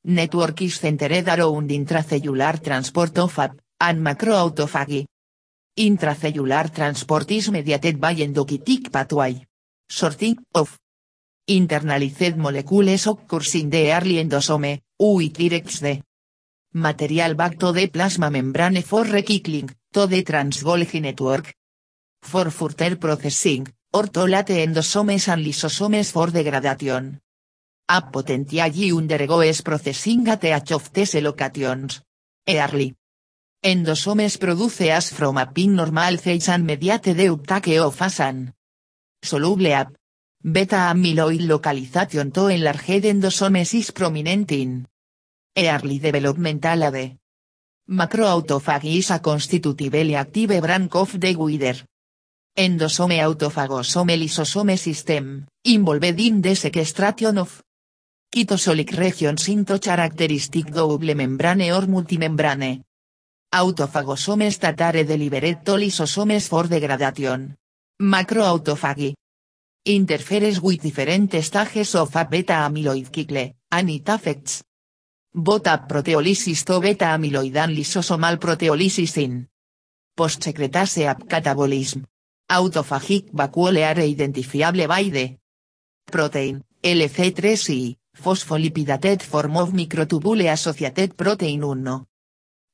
network is centered around intracellular transport of AP, and macroautophagy. Intracellular transport is mediated by endocytic pathway. Sorting of internalized molecules occurs in the early endosome, which directs material back to the plasma membrane for recycling, to the transgolgi network. For further processing, or to late endosomes and lysosomes for degradation. A potentially undergoes processing at each of these locations. Early. Endosomes produce as from a pin normal cells and mediate the uptake of asan. Soluble ap. Beta amyloid localization to enlarged endosomes is prominent in early developmental AD. Macroautophagy is a constitutively active branch of the wider endosome autophagosome lysosome system, involved in the sequestration of Cytosolic regions into characteristic double membrane or multimembrane. Autophagosomes that are deliberate to lysosomes for degradation. Macroautophagy. Interferes with different stages of a beta amyloid cycle, and it affects both proteolysis to beta amyloid and lysosomal proteolysis in post-secretase ap catabolism. Autophagic vacuole are identifiable by the protein, LC3I, phospholipidated form of microtubule associated protein 1.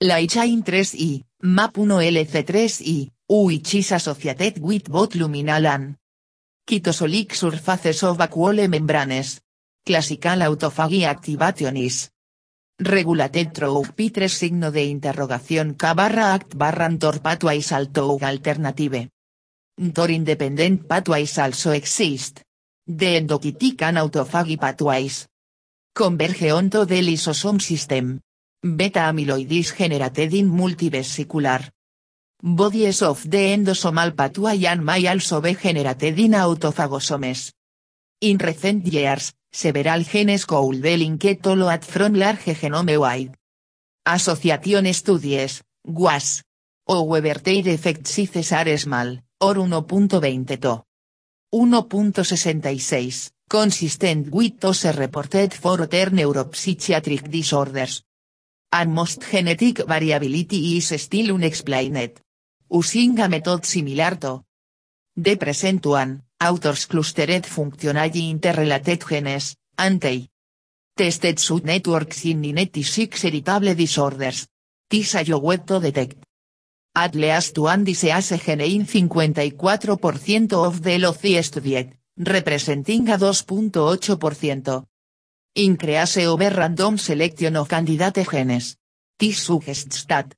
Light chain 3I, MAP1LC3I, which is associated with both luminal and cytosolic surfaces of vacuole membranes. Classical autophagy activation is regulated through P3 signo de interrogación K barra act barra Tor pathways alternative. Tor independent pathways also exist. The endocytic and autophagy pathways converge onto the lysosome system. Beta amyloid is generated in multivesicular bodies of the endosomal pathway and may also be generated in autophagosomes. In recent years, several genes could be linked to load from large genome wide. Association studies, WAS. However their effect sizes are small, or 1.20 to 1.66 consistent with those reported for other neuropsychiatric disorders. And most genetic variability is still unexplained. Using a method similar to the present one, authors clustered functionally interrelated genes, anti tested networks in 96 heritable disorders. This allowed to detect at least one disease gene in 54% of the LOCI studied representing a 2.8%. Increase over random selection of candidate genes. This suggests that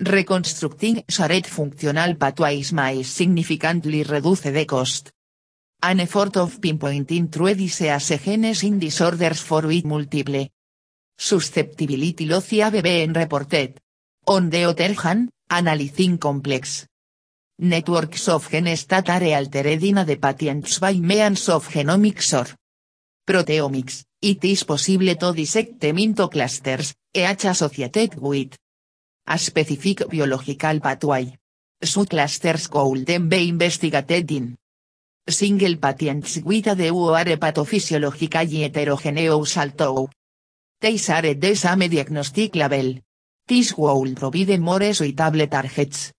reconstructing shared functional pathways may significantly reduce the cost. An effort of pinpointing true disease genes in disorders for which multiple susceptibility loci have been reported. On the other hand, analyzing complex networks of genes that are altered in the patients by means of genomics or proteomics, it is possible to dissect into clusters, each associated with a specific biological pathway. Such clusters could then be investigated in single patients with a de are pathophysiologically heterogeneous although these are the same diagnostic level. This would provide more suitable targets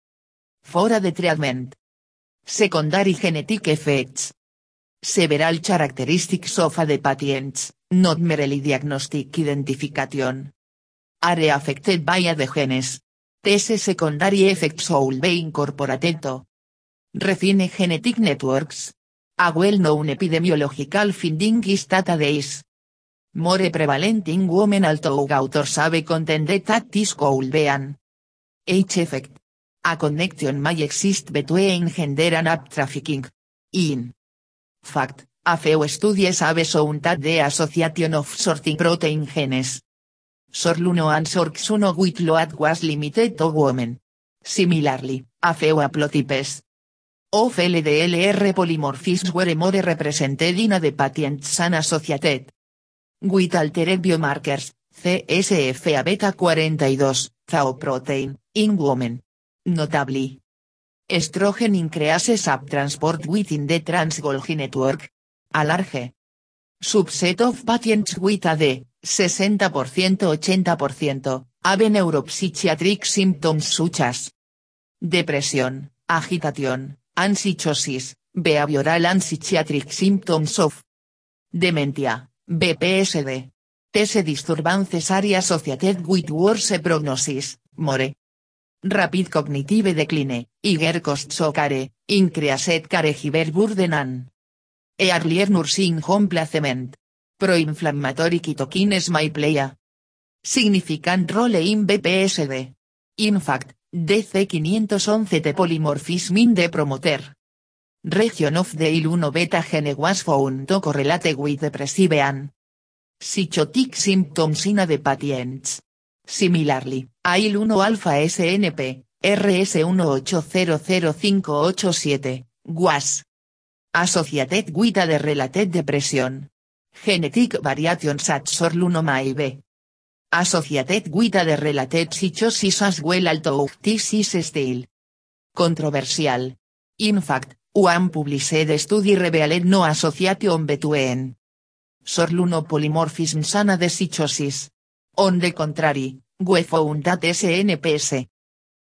for the treatment. Secondary genetic effects. Several characteristics of the patients, not merely diagnostic identification, are affected by the genes. These secondary effects will be incorporated refine genetic networks. A well-known epidemiological finding is that days more prevalent in women although authors have contended that this could H effect. A connection may exist between gender and app trafficking. In fact, a few studies have shown that the association of sorting protein genes Sorluno and Sorksuno with load was limited to women. Similarly, a few haplotypes of LDLR polymorphisms were more represented in the patients and associated with altered biomarkers, CSF beta 42, Tau protein, in women. Notably. Estrogen increases transport within the trans-Golgi network. A subset of patients with AD, 60%-80%, have neuropsychiatric symptoms such as depresión, agitación, and psychosis, behavioral and psychiatric symptoms of dementia, BPSD. These disturbances are associated with worse prognosis, more rapid cognitive decline, higher costs of care, increased caregiver burden and earlier nursing home placement. Pro-inflammatory cytokines may play a significant role in BPSD. In fact, DC511 T polymorphism in the promoter region of the IL-1 beta gene was found to correlate with depressive and psychotic symptoms in the patients. Similarly, IL-1 alpha SNP, RS18005887, was associated with a related depression. Genetic variations at SORL1 may be associated with a related psychosis as well is still controversial. In fact, one published study revealed no association between SORL1 polymorphisms and the psychosis. On the contrary, we found that SNPS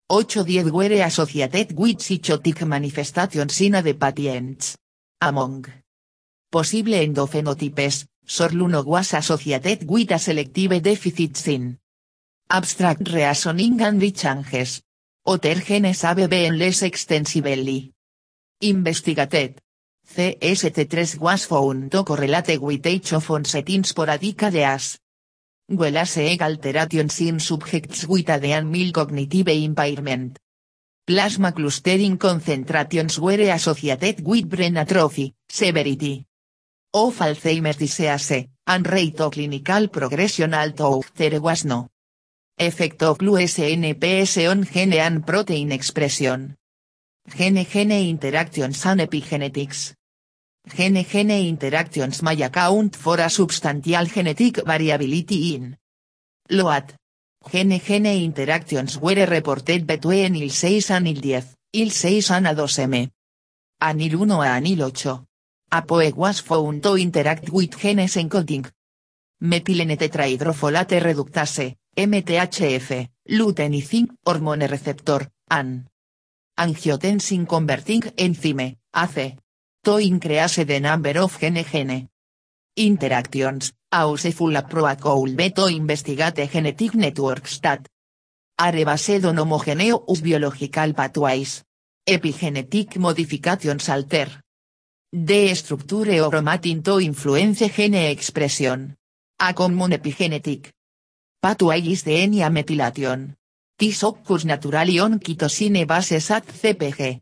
810 were associated with psychotic manifestations in the patients. Among possible endophenotypes, SORL1 was associated with a selective deficit in abstract reasoning and changes. Other genes have been less extensively investigated. CST3 was found to correlate with age of onset sporadic ADAS. Well as egg alterations in subjects with AD and mild cognitive impairment. Plasma clustering concentrations were associated with brain atrophy, severity of Alzheimer's disease, and rate of clinical progression although there was no effect of SNPS on gene and protein expression. Gene-gene interactions and epigenetics. Gene-gene interactions may account for a substantial genetic variability in LOAT. Gene-gene interactions were reported between IL-6 and IL-10, IL-6 and A2M. ANIL-1 and IL-8. APOE was found to interact with genes encoding metylenetetrahydrofolate reductase, MTHF, luteinizing hormone receptor, AN. Angiotensin converting enzyme, AC to increase the number of gene-gene interactions, a useful approach investigate genetic networks that are based on homogeneous biological pathways. Epigenetic modifications alter. The structure of chromatin to influence gene expression. A common epigenetic. Pathway is DNA methylation. This occurs naturally on bases at CPG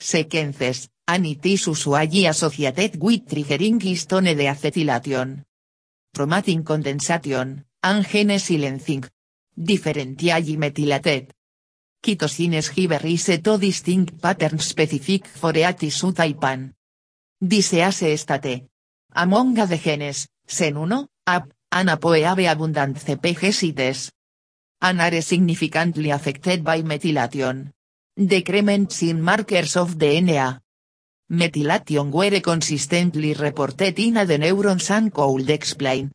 sequences, and it is usually associated with triggering histone deacetylation. Chromatin condensation, and gene silencing. differentially methylated. Cytosines give rise to distinct patterns specific for each subtype. Disease state. Among the genes, sen1, ap, an apoe abundant CPG sites. Significantly affected by methylation. Decrements in markers of DNA. Methylation were consistently reported in the neurons and could explain.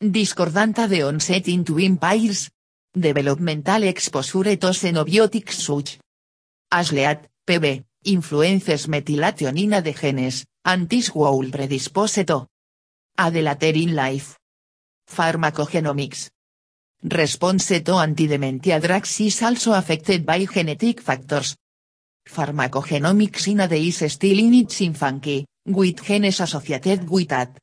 Discordanta de onset in twin pairs. Developmental exposure to xenobiotics such. Asleat, PB, influences methylation in the genes, antis will predispose to. Adelater in life. Pharmacogenomics. Response to antidementia drugs is also affected by genetic factors. Pharmacogenomics in the is still in its infancy, with genes associated with that.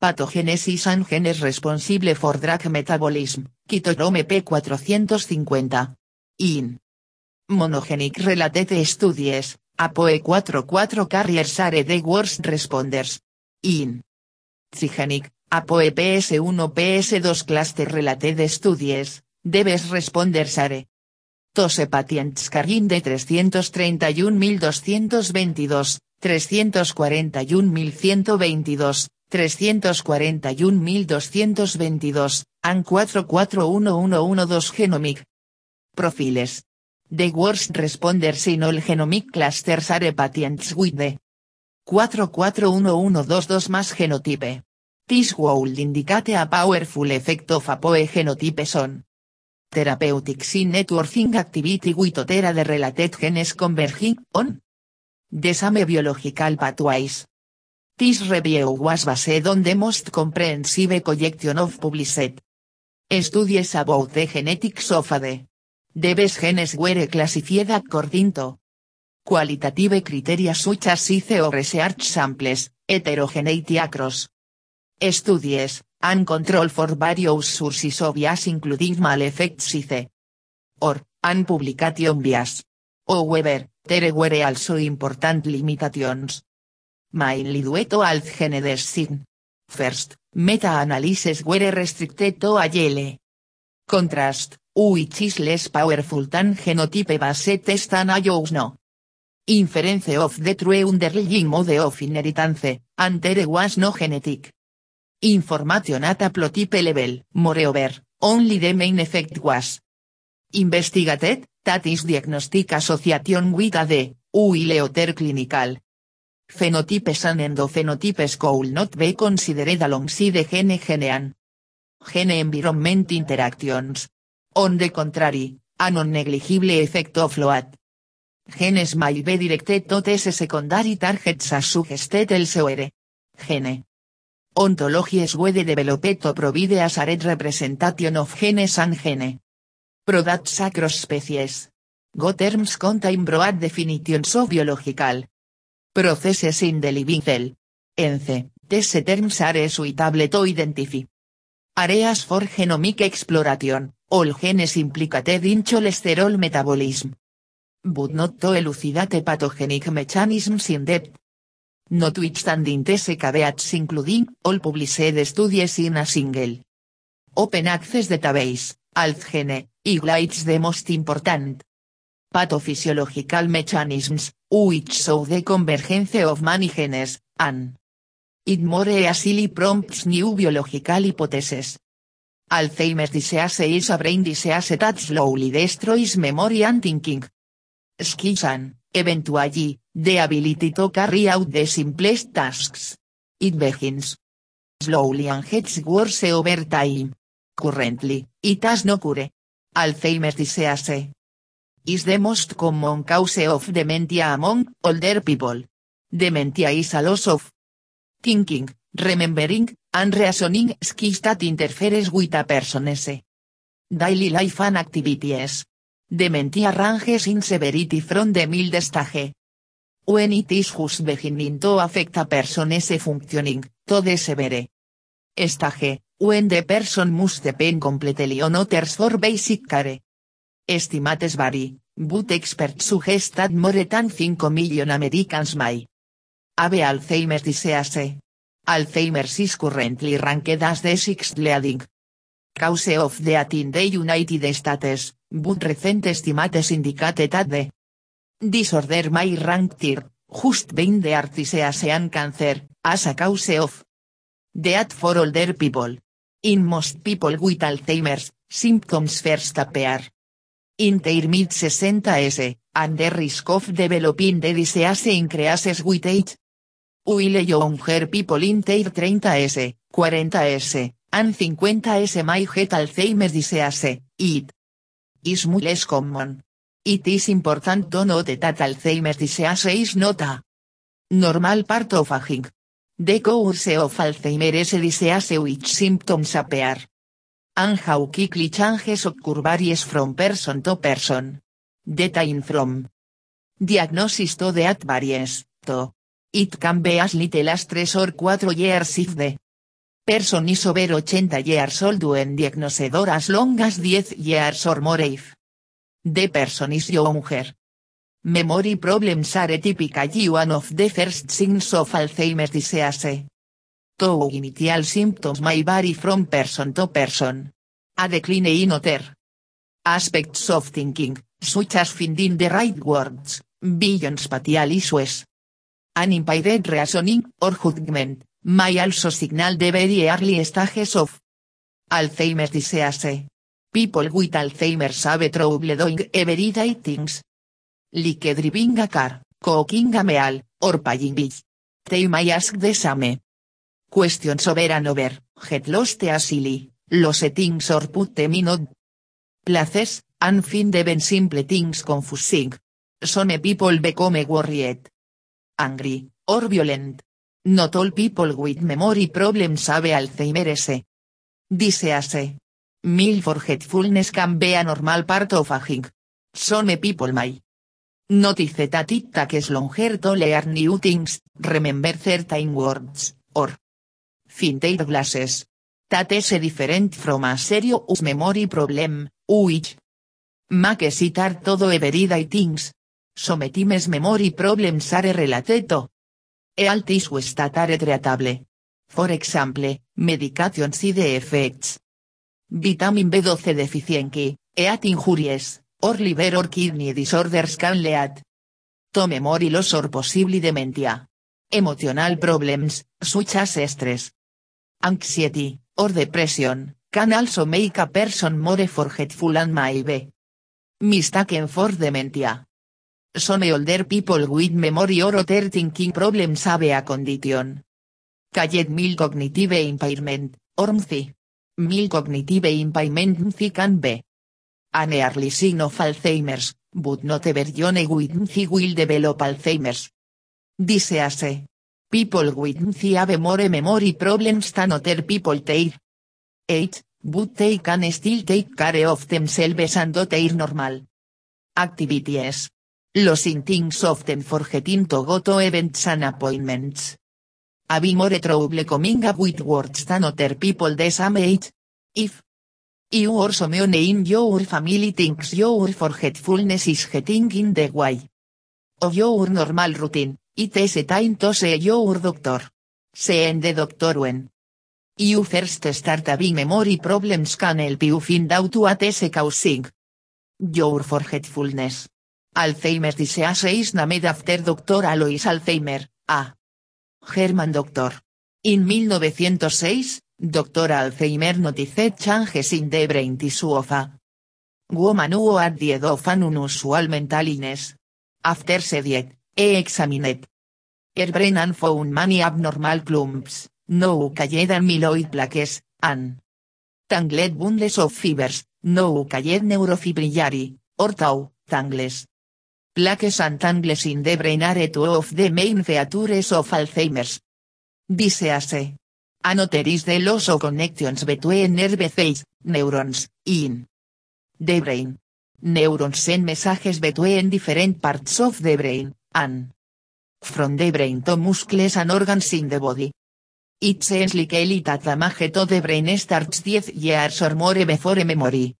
Pathogenesis and genes responsible for drug metabolism, Kitochrome P450. In. Monogenic related studies, APOE 44 carriers are the worst responders. In. Zygenic, APOE PS1 PS2 cluster related studies, debes responders are. Tose patients carrying de 331.222, 341.122, 341.222, and 441112 genomic. Profiles. The worst responders in all genomic clusters are patients with the 441122 más genotype. This would indicate a powerful effect of APOE genotypes on therapeutics in networking activity with otera the related genes converging on the same biological pathways. This review was based on the most comprehensive collection of published studies about the genetics of AD. The best genes were classified according to qualitative criteria such as size research samples, heterogeneity across studies, and control for various sources of bias including mal effects size or, and publication bias. However, there were also important limitations. Mainly due to alt sign. First, meta-analyses were restricted to AL. Contrast, which is less powerful than genotype based test and allows no inference of the true underlying mode of inheritance, and there was no genetic information at haplotype level. Moreover, only the main effect was investigated, that is diagnostic association with AD, leoter clinical. Phenotypes and endophenotypes could not be considered alongside gene genean. Gene environment interactions. On the contrary, a non-negligible effect of load. Genes may be directed to secondary targets as suggested elsewhere. Gene. Ontologies were developed to provide a accurate representation of genes and gene products across species. Go terms contain broad definitions of biological processes in the living cell. Ence, these terms are suitable to identify areas for genomic exploration, all genes implicated in cholesterol metabolism. But not to elucidate pathogenic mechanisms in depth. Notwithstanding these caveats including all published studies in a single open access database, AltGene, highlights the most important pathophysiological mechanisms, which show the convergence of many genes, and it more easily prompts new biological hypotheses. Alzheimer's disease is a brain disease that slowly destroys memory and thinking. Skills and, eventually, the ability to carry out the simplest tasks. It begins slowly and gets worse over time. Currently, it has no cure. Alzheimer's disease is the most common cause of dementia among older people. Dementia is a loss of thinking, remembering, and reasoning skills that interferes with a person's daily life and activities. Dementia ranges in severity from the mild stage. When it is just beginning to affect a person's functioning, to severe stage, when the person must depend completely on others for basic care. Estimates vary, but experts suggest that more than 5 million Americans may have Alzheimer's disease. Alzheimer's is currently ranked as the sixth leading Cause of death in the United States, but recent estimates indicate that the disorder may rank tier, just being the artiseasean cancer, as a cause of death for older people. In most people with Alzheimer's, symptoms first appear in their mid 60s, and the risk of developing the disease increases with age. While younger people in their 30s, 40s, and 50s may get Alzheimer's disease, it is much less common. It is important to note that Alzheimer's disease is not a normal part of aging. The course of Alzheimer's disease which symptoms appear. And how quickly changes occur from person to person. The time from diagnosis to death varies, to. It can be as little as 3 or 4 years if the person is over 80 years old when diagnosed or as long as 10 years or more if the person is younger. Memory problems are typically one of the first signs of Alzheimer's disease. Though initial symptoms may vary from person to person. A decline in other aspects of thinking, such as finding the right words, beyond spatial issues. An impaired reasoning or judgment may also signal the very early stages of Alzheimer's disease. People with Alzheimer's have trouble doing everyday things. Like driving a car, cooking a meal, or paying bills. They may ask the same questions over and over, get lost easily, lose things or put them in odd places, and find even simple things confusing. Some people become worried, angry, or violent. Not all people with memory problems have Alzheimer's disease. Mild forgetfulness can be a normal part of aging. Some people may notice that it takes longer to learn new things, remember certain words, or find glasses. That is different from a serious memory problem, which makes it hard to do everyday things. Sometimes memory problems are related to health issues that. For example, medication side effects. Vitamin B12 deficiency, heat injuries, or liver or kidney disorders can lead to memory loss or possibly dementia. Emotional problems, such as stress, anxiety, or depression, can also make a person more forgetful and may be mistaken for dementia. Some older people with memory or other thinking problems have a condition called mild cognitive impairment, or MCI. Mild cognitive impairment can be an early sign of Alzheimer's, but not everyone with MCI will develop Alzheimer's disease. People with have more memory problems than other people their age, but they can still take care of themselves and their normal activities. Losing things often forgetting to go to events and appointments. Having more trouble coming up with words than other people the same age. If you or someone in your family thinks your forgetfulness is getting in the way of your normal routine, it is time to see your doctor. Seeing the doctor when you first start having memory problems can help you find out what is causing your forgetfulness. Alzheimer's disease is named after Dr. Alois Alzheimer, a German doctor. In 1906, Dr. Alzheimer noticed changes in the brain tissue of a woman who had died of an unusual mental illness. After studied, he examined her brain and found many abnormal clumps, no called amyloid plaques, and tangled bundles of fibers, no called neurofibrillary, or tau, tangles. Plaques and tangles in the brain are two of the main features of Alzheimer's disease. Another is the loss of connections between nerve cells, neurons, in the brain. Neurons send messages between different parts of the brain, and from the brain to muscles and organs in the body. It seems likely that damage to the brain starts 10 years or more before memory.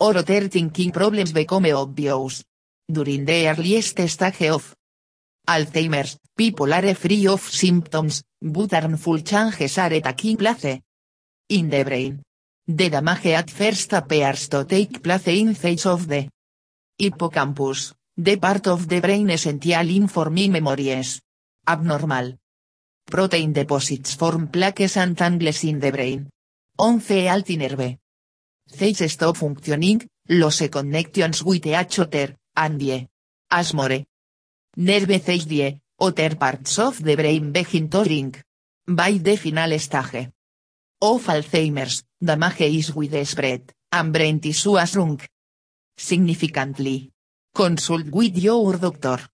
Or other thinking problems become obvious. During the earliest stage of Alzheimer's, people are free of symptoms, but harmful changes are taking place in the brain. The damage at first appears to take place inside of the hippocampus, the part of the brain essential in forming memories. Abnormal. Protein deposits form plaques and tangles in the brain. 11 alti nerve. These stop functioning, lose connections with each other, and die. As more. Nerve die, other parts of the brain begin to shrink. By the final stage. Of Alzheimer's, damage is widespread, and brain tissue. Significantly. Consult with your doctor.